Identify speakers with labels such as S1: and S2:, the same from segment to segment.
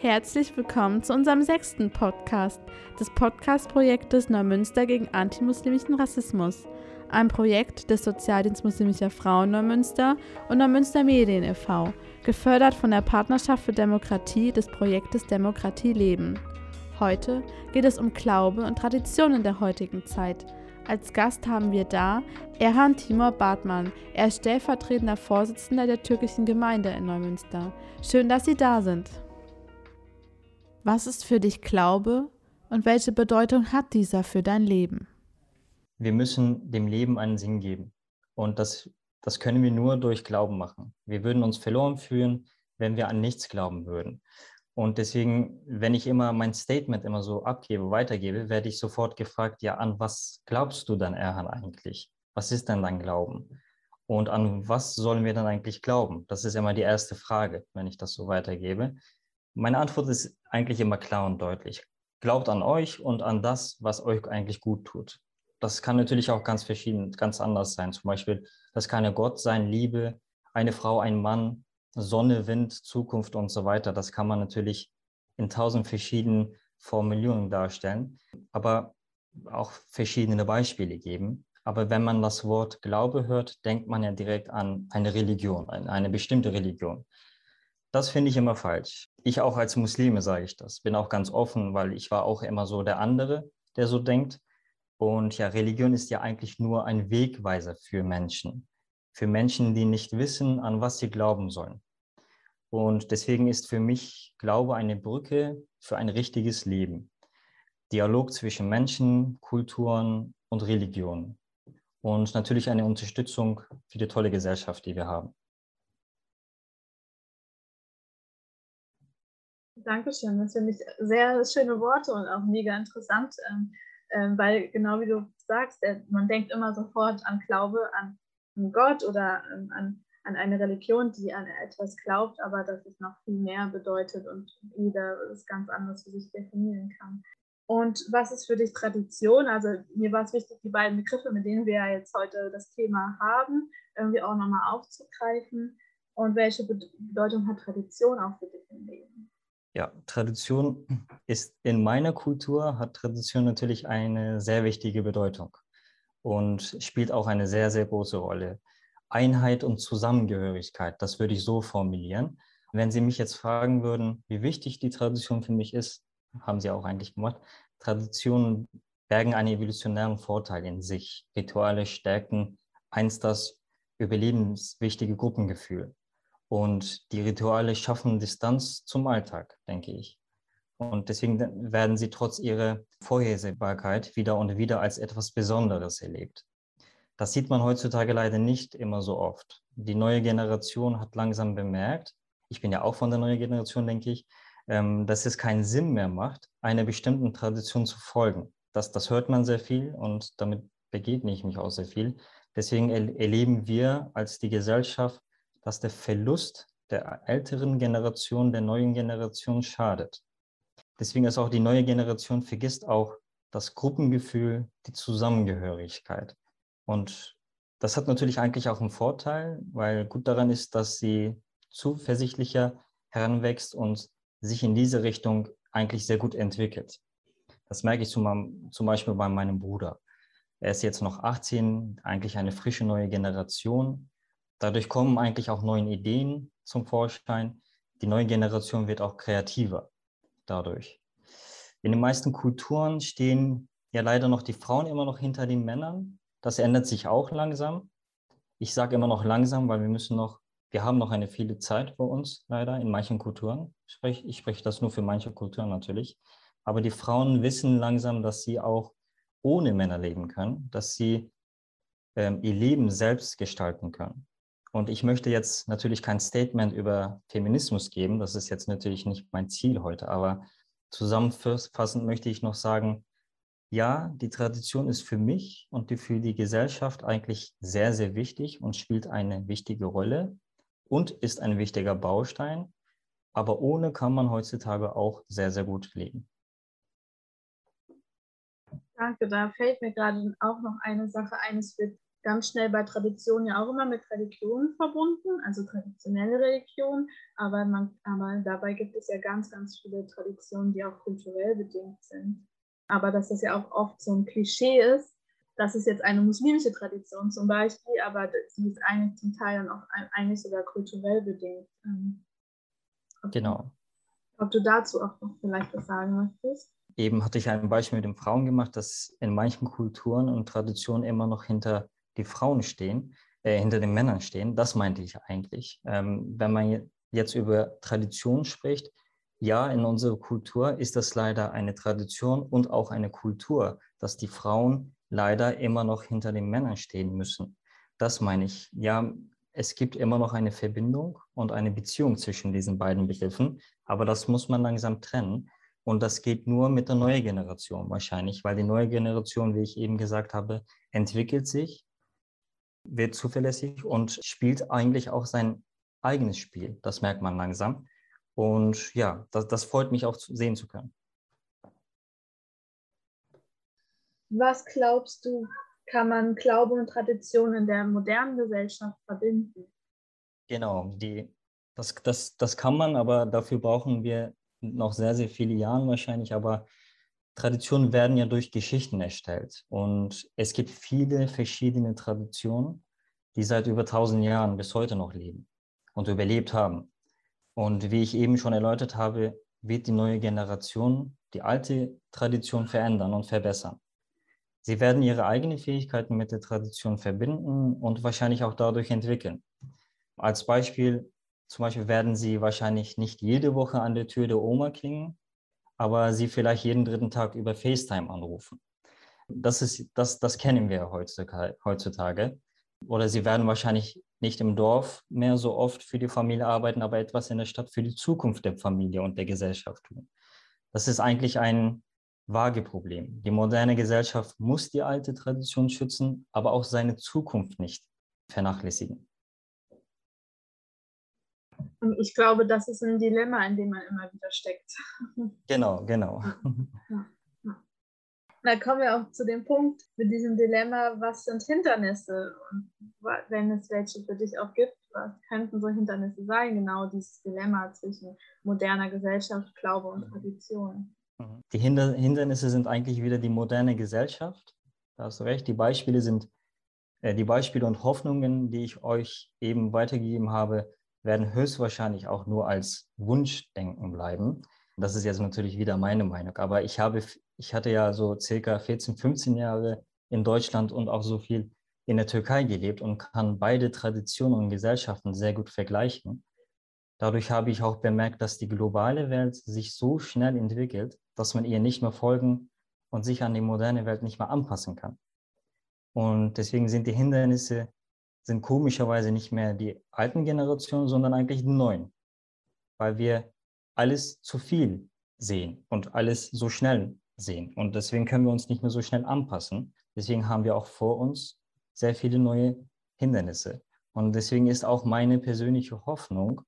S1: Herzlich willkommen zu unserem sechsten Podcast des Podcast-Projektes Neumünster gegen antimuslimischen Rassismus. Ein Projekt des Sozialdienst muslimischer Frauen Neumünster und Neumünster Medien e.V., gefördert von der Partnerschaft für Demokratie des Projektes Demokratie leben. Heute geht es um Glaube und Traditionen der heutigen Zeit. Als Gast haben wir da Erhan Timur Bartmann. Er ist stellvertretender Vorsitzender der türkischen Gemeinde in Neumünster. Schön, dass Sie da sind. Was ist für dich Glaube und welche Bedeutung hat dieser für dein Leben?
S2: Wir müssen dem Leben einen Sinn geben. Und das, das können wir nur durch Glauben machen. Wir würden uns verloren fühlen, wenn wir an nichts glauben würden. Und deswegen, wenn ich immer mein Statement immer so abgebe, weitergebe, werde ich sofort gefragt, ja, an was glaubst du dann, Erhan, eigentlich? Was ist denn dein Glauben? Und an was sollen wir dann eigentlich glauben? Das ist immer die erste Frage, wenn ich das so weitergebe. Meine Antwort ist eigentlich immer klar und deutlich. Glaubt an euch und an das, was euch eigentlich gut tut. Das kann natürlich auch ganz verschieden, ganz anders sein. Zum Beispiel, das kann ja Gott sein, Liebe, eine Frau, ein Mann, Sonne, Wind, Zukunft und so weiter. Das kann man natürlich in tausend verschiedenen Formulierungen darstellen, aber auch verschiedene Beispiele geben. Aber wenn man das Wort Glaube hört, denkt man ja direkt an eine Religion, eine bestimmte Religion. Das finde ich immer falsch. Ich auch als Muslime sage ich das. Bin auch ganz offen, weil ich war auch immer so der andere, der so denkt. Und ja, Religion ist ja eigentlich nur ein Wegweiser für Menschen. Für Menschen, die nicht wissen, an was sie glauben sollen. Und deswegen ist für mich Glaube eine Brücke für ein richtiges Leben. Dialog zwischen Menschen, Kulturen und Religionen. Und natürlich eine Unterstützung für die tolle Gesellschaft, die wir haben.
S3: Dankeschön. Das finde ich sehr schöne Worte und auch mega interessant, ähm, ähm, weil genau wie du sagst, äh, man denkt immer sofort an Glaube, an, Gott oder ähm, an, an eine Religion, die an etwas glaubt, aber dass es noch viel mehr bedeutet und jeder es ganz anders für sich definieren kann. Und was ist für dich Tradition? Also mir war es wichtig, die beiden Begriffe, mit denen wir jetzt heute das Thema haben, irgendwie auch nochmal aufzugreifen. Und welche Bedeutung hat Tradition auch für dich im Leben?
S2: Ja, Tradition ist in meiner Kultur, hat Tradition natürlich eine sehr wichtige Bedeutung und spielt auch eine sehr, sehr große Rolle. Einheit und Zusammengehörigkeit, das würde ich so formulieren. Wenn Sie mich jetzt fragen würden, wie wichtig die Tradition für mich ist, haben Sie auch eigentlich gemacht. Traditionen bergen einen evolutionären Vorteil in sich. Rituale stärken einst das überlebenswichtige Gruppengefühl. Und die Rituale schaffen Distanz zum Alltag, denke ich. Und deswegen werden sie trotz ihrer Vorhersehbarkeit wieder und wieder als etwas Besonderes erlebt. Das sieht man heutzutage leider nicht immer so oft. Die neue Generation hat langsam bemerkt, ich bin ja auch von der neuen Generation, denke ich, ähm, dass es keinen Sinn mehr macht, einer bestimmten Tradition zu folgen. Das, das hört man sehr viel und damit begegne ich mich auch sehr viel. Deswegen erleben wir als die Gesellschaft dass der Verlust der älteren Generation der neuen Generation schadet. Deswegen ist auch die neue Generation vergisst auch das Gruppengefühl, die Zusammengehörigkeit. Und das hat natürlich eigentlich auch einen Vorteil, weil gut daran ist, dass sie zuversichtlicher heranwächst und sich in diese Richtung eigentlich sehr gut entwickelt. Das merke ich zum, zum Beispiel bei meinem Bruder. Er ist jetzt noch 18, eigentlich eine frische neue Generation, Dadurch kommen eigentlich auch neue Ideen zum Vorschein. Die neue Generation wird auch kreativer dadurch. In den meisten Kulturen stehen ja leider noch die Frauen immer noch hinter den Männern. Das ändert sich auch langsam. Ich sage immer noch langsam, weil wir müssen noch, wir haben noch eine viele Zeit vor uns, leider, in manchen Kulturen. Ich spreche, ich spreche das nur für manche Kulturen natürlich. Aber die Frauen wissen langsam, dass sie auch ohne Männer leben können, dass sie ähm, ihr Leben selbst gestalten können. Und ich möchte jetzt natürlich kein Statement über Feminismus geben, das ist jetzt natürlich nicht mein Ziel heute, aber zusammenfassend möchte ich noch sagen, ja, die Tradition ist für mich und für die Gesellschaft eigentlich sehr, sehr wichtig und spielt eine wichtige Rolle und ist ein wichtiger Baustein. Aber ohne kann man heutzutage auch sehr, sehr gut leben.
S3: Danke, da fällt mir gerade auch noch eine Sache ein. Es wird ganz schnell bei Tradition ja auch immer mit Religion verbunden, also traditionelle Religion, aber, man, aber dabei gibt es ja ganz, ganz viele Traditionen, die auch kulturell bedingt sind. Aber dass das ja auch oft so ein Klischee ist, das ist jetzt eine muslimische Tradition zum Beispiel, aber sie ist eigentlich zum Teil dann auch eigentlich sogar kulturell bedingt. Ähm,
S2: ob genau.
S3: ob du dazu auch noch vielleicht was sagen möchtest?
S2: Eben hatte ich ein Beispiel mit den Frauen gemacht, dass in manchen Kulturen und Traditionen immer noch hinter die Frauen stehen, äh, hinter den Männern stehen. Das meinte ich eigentlich. Ähm, wenn man jetzt über Tradition spricht, ja, in unserer Kultur ist das leider eine Tradition und auch eine Kultur, dass die Frauen leider immer noch hinter den Männern stehen müssen. Das meine ich. Ja, es gibt immer noch eine Verbindung und eine Beziehung zwischen diesen beiden Begriffen, aber das muss man langsam trennen. Und das geht nur mit der neuen Generation wahrscheinlich, weil die neue Generation, wie ich eben gesagt habe, entwickelt sich, wird zuverlässig und spielt eigentlich auch sein eigenes Spiel. Das merkt man langsam. Und ja, das, das freut mich auch sehen zu können.
S3: Was glaubst du, kann man Glaube und Tradition in der modernen Gesellschaft verbinden?
S2: Genau, die, das, das, das kann man, aber dafür brauchen wir noch sehr, sehr viele Jahre wahrscheinlich. Aber Traditionen werden ja durch Geschichten erstellt. Und es gibt viele verschiedene Traditionen, die seit über tausend Jahren bis heute noch leben und überlebt haben. Und wie ich eben schon erläutert habe, wird die neue Generation die alte Tradition verändern und verbessern. Sie werden ihre eigenen Fähigkeiten mit der Tradition verbinden und wahrscheinlich auch dadurch entwickeln. Als Beispiel, zum Beispiel werden Sie wahrscheinlich nicht jede Woche an der Tür der Oma klingen, aber Sie vielleicht jeden dritten Tag über FaceTime anrufen. Das, ist, das, das kennen wir heutzutage. Oder Sie werden wahrscheinlich nicht im Dorf mehr so oft für die Familie arbeiten, aber etwas in der Stadt für die Zukunft der Familie und der Gesellschaft tun. Das ist eigentlich ein Wageproblem. Die moderne Gesellschaft muss die alte Tradition schützen, aber auch seine Zukunft nicht vernachlässigen.
S3: Ich glaube, das ist ein Dilemma, in dem man immer wieder steckt.
S2: Genau, genau.
S3: Ja. Da kommen wir auch zu dem Punkt mit diesem Dilemma, was sind Hindernisse? Und wenn es welche für dich auch gibt, was könnten so Hindernisse sein? Genau dieses Dilemma zwischen moderner Gesellschaft, Glaube und Tradition.
S2: Mhm. Die Hindernisse sind eigentlich wieder die moderne Gesellschaft. Da hast du recht. Die Beispiele sind, äh, die Beispiele und Hoffnungen, die ich euch eben weitergegeben habe, werden höchstwahrscheinlich auch nur als Wunschdenken bleiben. Das ist jetzt natürlich wieder meine Meinung. Aber ich habe, ich hatte ja so circa 14, 15 Jahre in Deutschland und auch so viel in der Türkei gelebt und kann beide Traditionen und Gesellschaften sehr gut vergleichen. Dadurch habe ich auch bemerkt, dass die globale Welt sich so schnell entwickelt, dass man ihr nicht mehr folgen und sich an die moderne Welt nicht mehr anpassen kann. Und deswegen sind die Hindernisse sind komischerweise nicht mehr die alten Generationen, sondern eigentlich die neuen, weil wir alles zu viel sehen und alles so schnell sehen. Und deswegen können wir uns nicht mehr so schnell anpassen. Deswegen haben wir auch vor uns sehr viele neue Hindernisse. Und deswegen ist auch meine persönliche Hoffnung,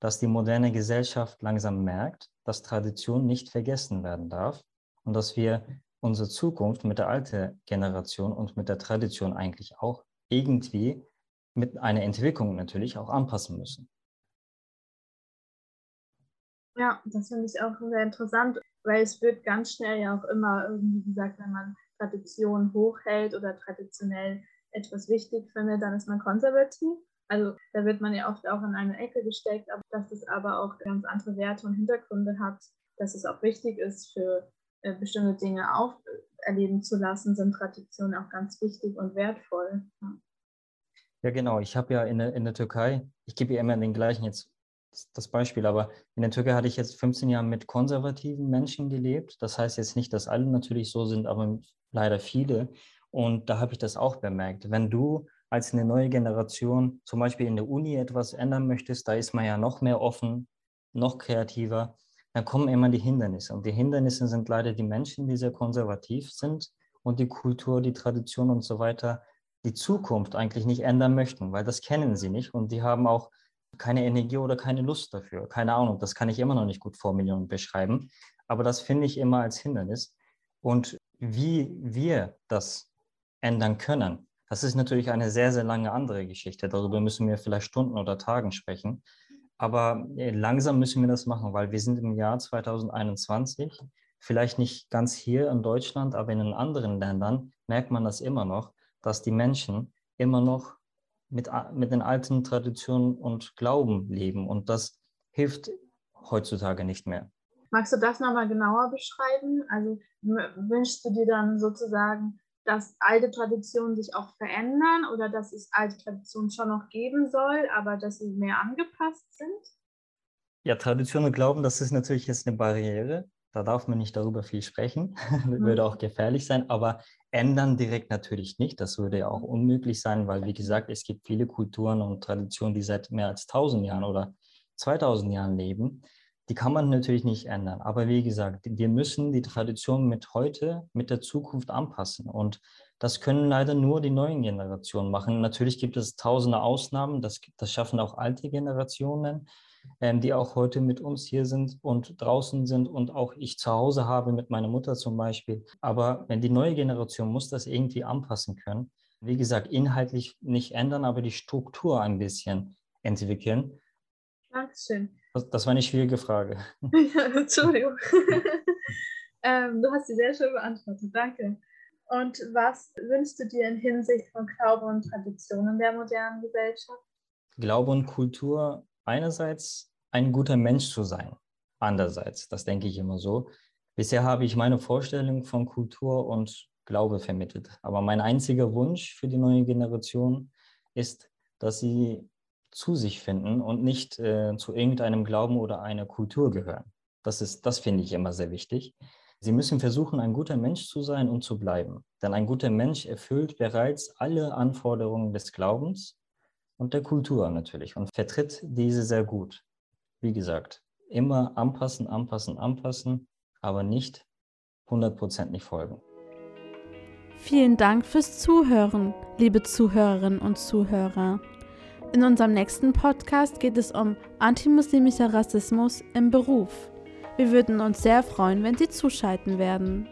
S2: dass die moderne Gesellschaft langsam merkt, dass Tradition nicht vergessen werden darf und dass wir unsere Zukunft mit der alten Generation und mit der Tradition eigentlich auch irgendwie mit einer Entwicklung natürlich auch anpassen müssen.
S3: Ja, das finde ich auch sehr interessant, weil es wird ganz schnell ja auch immer irgendwie gesagt, wenn man Tradition hochhält oder traditionell etwas wichtig findet, dann ist man konservativ. Also da wird man ja oft auch in eine Ecke gesteckt, aber dass es aber auch ganz andere Werte und Hintergründe hat, dass es auch wichtig ist, für äh, bestimmte Dinge auferleben zu lassen, sind Traditionen auch ganz wichtig und wertvoll. Ja,
S2: ja genau. Ich habe ja in der, in der Türkei, ich gebe ja immer den gleichen jetzt das Beispiel, aber in der Türkei hatte ich jetzt 15 Jahre mit konservativen Menschen gelebt. Das heißt jetzt nicht, dass alle natürlich so sind, aber leider viele. Und da habe ich das auch bemerkt. Wenn du als eine neue Generation zum Beispiel in der Uni etwas ändern möchtest, da ist man ja noch mehr offen, noch kreativer, dann kommen immer die Hindernisse. Und die Hindernisse sind leider die Menschen, die sehr konservativ sind und die Kultur, die Tradition und so weiter, die Zukunft eigentlich nicht ändern möchten, weil das kennen sie nicht und die haben auch keine Energie oder keine Lust dafür. Keine Ahnung, das kann ich immer noch nicht gut formulieren und beschreiben, aber das finde ich immer als Hindernis. Und wie wir das ändern können, Das ist natürlich eine sehr, sehr lange andere Geschichte. Darüber müssen wir vielleicht Stunden oder Tagen sprechen. Aber äh, langsam müssen wir das machen, weil wir sind im Jahr 2021. Vielleicht nicht ganz hier in Deutschland, aber in anderen Ländern merkt man das immer noch, dass die Menschen immer noch mit, mit den alten Traditionen und Glauben leben. Und das hilft heutzutage nicht mehr.
S3: Magst du das nochmal genauer beschreiben? Also wünschst du dir dann sozusagen, dass alte Traditionen sich auch verändern oder dass es alte Traditionen schon noch geben soll, aber dass sie mehr angepasst sind?
S2: Ja, Tradition und Glauben, das ist natürlich jetzt eine Barriere. Da darf man nicht darüber viel sprechen. Mhm. würde auch gefährlich sein. Aber ändern direkt natürlich nicht. Das würde ja auch unmöglich sein, weil, wie gesagt, es gibt viele Kulturen und Traditionen, die seit mehr als 1000 Jahren oder 2000 Jahren leben. Die kann man natürlich nicht ändern. Aber wie gesagt, wir müssen die Tradition mit heute, mit der Zukunft anpassen. Und das können leider nur die neuen Generationen machen. Natürlich gibt es tausende Ausnahmen. Das, das schaffen auch alte Generationen, ähm, die auch heute mit uns hier sind und draußen sind und auch ich zu Hause habe mit meiner Mutter zum Beispiel. Aber wenn die neue Generation muss das irgendwie anpassen können. Wie gesagt, inhaltlich nicht ändern, aber die Struktur ein bisschen entwickeln.
S3: Dankeschön.
S2: Das, das war eine schwierige Frage.
S3: Ja, Entschuldigung. ähm, du hast sie sehr schön beantwortet. Danke. Und was wünschst du dir in Hinsicht von Glaube und Tradition in der modernen Gesellschaft?
S2: Glaube und Kultur einerseits ein guter Mensch zu sein. Andererseits, das denke ich immer so. Bisher habe ich meine Vorstellung von Kultur und Glaube vermittelt. Aber mein einziger Wunsch für die neue Generation ist, dass sie zu sich finden und nicht äh, zu irgendeinem Glauben oder einer Kultur gehören. Das, ist, das finde ich immer sehr wichtig. Sie müssen versuchen, ein guter Mensch zu sein und zu bleiben. Denn ein guter Mensch erfüllt bereits alle Anforderungen des Glaubens und der Kultur natürlich und vertritt diese sehr gut. Wie gesagt, immer anpassen, anpassen, anpassen, aber nicht hundertprozentig folgen.
S1: Vielen Dank fürs Zuhören, liebe Zuhörerinnen und Zuhörer. In unserem nächsten Podcast geht es um antimuslimischer Rassismus im Beruf. Wir würden uns sehr freuen, wenn Sie zuschalten werden.